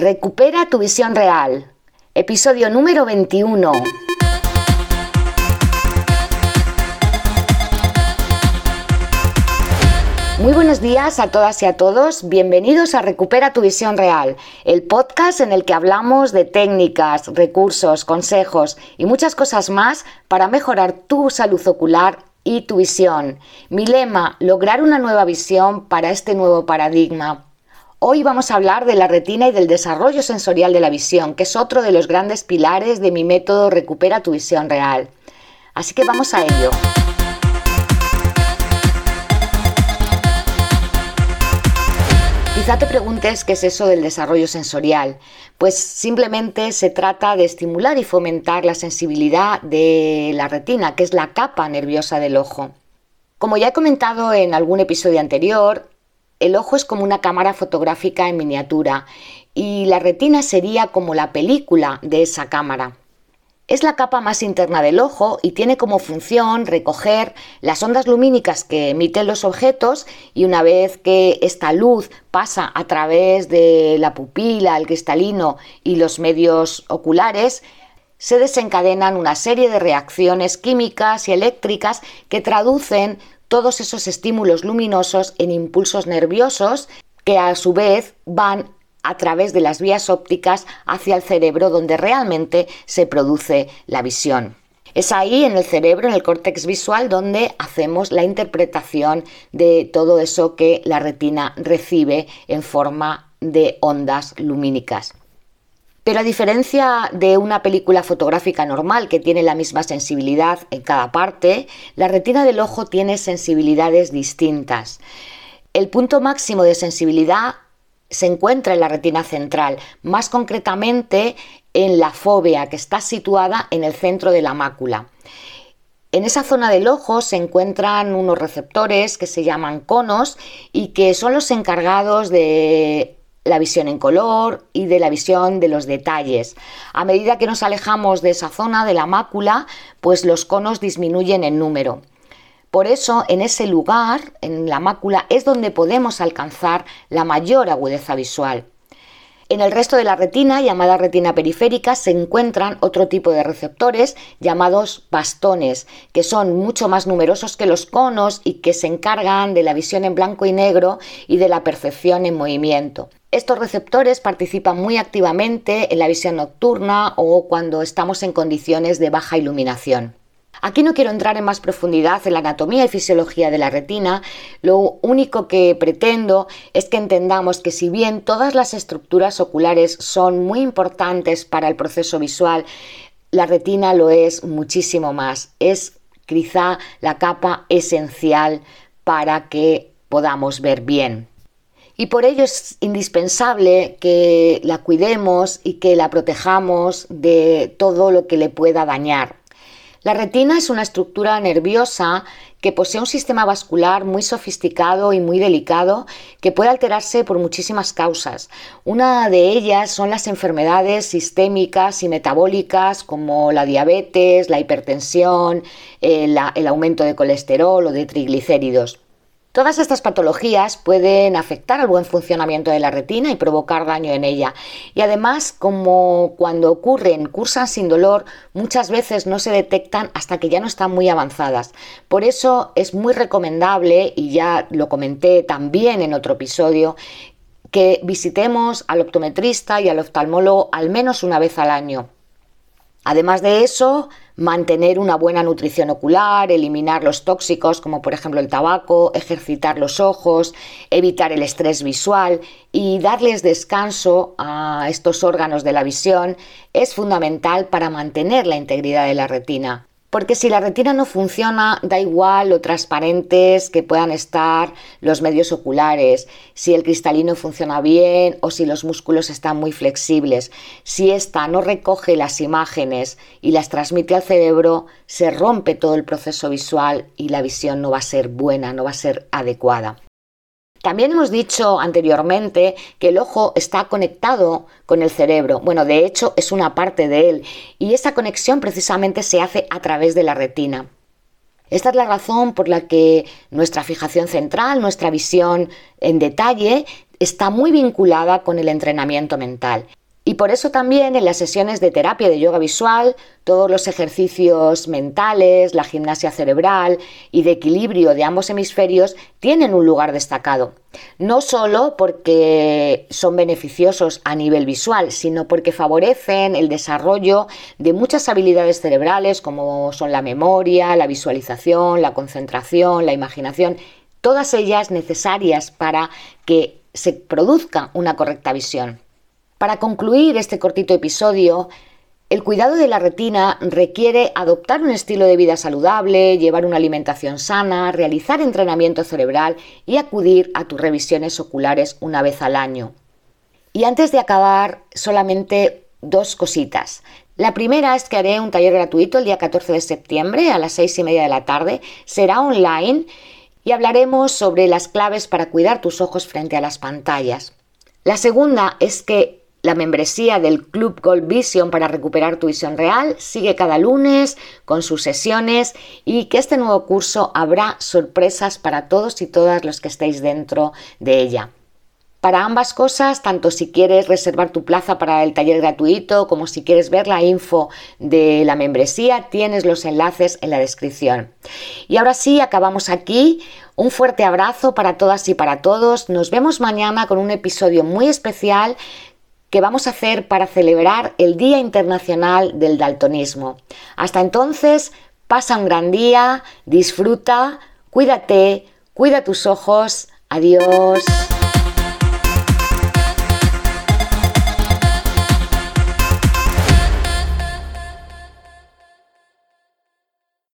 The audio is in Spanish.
Recupera tu visión real. Episodio número 21. Muy buenos días a todas y a todos. Bienvenidos a Recupera tu visión real, el podcast en el que hablamos de técnicas, recursos, consejos y muchas cosas más para mejorar tu salud ocular y tu visión. Mi lema, lograr una nueva visión para este nuevo paradigma. Hoy vamos a hablar de la retina y del desarrollo sensorial de la visión, que es otro de los grandes pilares de mi método Recupera tu visión real. Así que vamos a ello. Quizá te preguntes qué es eso del desarrollo sensorial. Pues simplemente se trata de estimular y fomentar la sensibilidad de la retina, que es la capa nerviosa del ojo. Como ya he comentado en algún episodio anterior, el ojo es como una cámara fotográfica en miniatura y la retina sería como la película de esa cámara. Es la capa más interna del ojo y tiene como función recoger las ondas lumínicas que emiten los objetos y una vez que esta luz pasa a través de la pupila, el cristalino y los medios oculares, se desencadenan una serie de reacciones químicas y eléctricas que traducen todos esos estímulos luminosos en impulsos nerviosos que a su vez van a través de las vías ópticas hacia el cerebro donde realmente se produce la visión. Es ahí en el cerebro, en el córtex visual, donde hacemos la interpretación de todo eso que la retina recibe en forma de ondas lumínicas. Pero a diferencia de una película fotográfica normal que tiene la misma sensibilidad en cada parte, la retina del ojo tiene sensibilidades distintas. El punto máximo de sensibilidad se encuentra en la retina central, más concretamente en la fóvea que está situada en el centro de la mácula. En esa zona del ojo se encuentran unos receptores que se llaman conos y que son los encargados de la visión en color y de la visión de los detalles. A medida que nos alejamos de esa zona de la mácula, pues los conos disminuyen en número. Por eso, en ese lugar, en la mácula, es donde podemos alcanzar la mayor agudeza visual. En el resto de la retina, llamada retina periférica, se encuentran otro tipo de receptores llamados bastones, que son mucho más numerosos que los conos y que se encargan de la visión en blanco y negro y de la percepción en movimiento. Estos receptores participan muy activamente en la visión nocturna o cuando estamos en condiciones de baja iluminación. Aquí no quiero entrar en más profundidad en la anatomía y fisiología de la retina, lo único que pretendo es que entendamos que si bien todas las estructuras oculares son muy importantes para el proceso visual, la retina lo es muchísimo más. Es quizá la capa esencial para que podamos ver bien. Y por ello es indispensable que la cuidemos y que la protejamos de todo lo que le pueda dañar. La retina es una estructura nerviosa que posee un sistema vascular muy sofisticado y muy delicado que puede alterarse por muchísimas causas. Una de ellas son las enfermedades sistémicas y metabólicas como la diabetes, la hipertensión, el, el aumento de colesterol o de triglicéridos. Todas estas patologías pueden afectar al buen funcionamiento de la retina y provocar daño en ella. Y además, como cuando ocurren, cursan sin dolor, muchas veces no se detectan hasta que ya no están muy avanzadas. Por eso es muy recomendable, y ya lo comenté también en otro episodio, que visitemos al optometrista y al oftalmólogo al menos una vez al año. Además de eso, mantener una buena nutrición ocular, eliminar los tóxicos como por ejemplo el tabaco, ejercitar los ojos, evitar el estrés visual y darles descanso a estos órganos de la visión es fundamental para mantener la integridad de la retina. Porque si la retina no funciona, da igual lo transparentes que puedan estar los medios oculares, si el cristalino funciona bien o si los músculos están muy flexibles. Si ésta no recoge las imágenes y las transmite al cerebro, se rompe todo el proceso visual y la visión no va a ser buena, no va a ser adecuada. También hemos dicho anteriormente que el ojo está conectado con el cerebro. Bueno, de hecho es una parte de él y esa conexión precisamente se hace a través de la retina. Esta es la razón por la que nuestra fijación central, nuestra visión en detalle, está muy vinculada con el entrenamiento mental. Por eso también en las sesiones de terapia de yoga visual, todos los ejercicios mentales, la gimnasia cerebral y de equilibrio de ambos hemisferios tienen un lugar destacado. No solo porque son beneficiosos a nivel visual, sino porque favorecen el desarrollo de muchas habilidades cerebrales como son la memoria, la visualización, la concentración, la imaginación, todas ellas necesarias para que se produzca una correcta visión. Para concluir este cortito episodio, el cuidado de la retina requiere adoptar un estilo de vida saludable, llevar una alimentación sana, realizar entrenamiento cerebral y acudir a tus revisiones oculares una vez al año. Y antes de acabar, solamente dos cositas. La primera es que haré un taller gratuito el día 14 de septiembre a las seis y media de la tarde. Será online y hablaremos sobre las claves para cuidar tus ojos frente a las pantallas. La segunda es que la membresía del Club Gold Vision para recuperar tu visión real sigue cada lunes con sus sesiones y que este nuevo curso habrá sorpresas para todos y todas los que estéis dentro de ella. Para ambas cosas, tanto si quieres reservar tu plaza para el taller gratuito como si quieres ver la info de la membresía, tienes los enlaces en la descripción. Y ahora sí, acabamos aquí. Un fuerte abrazo para todas y para todos. Nos vemos mañana con un episodio muy especial que vamos a hacer para celebrar el Día Internacional del Daltonismo. Hasta entonces, pasa un gran día, disfruta, cuídate, cuida tus ojos. Adiós.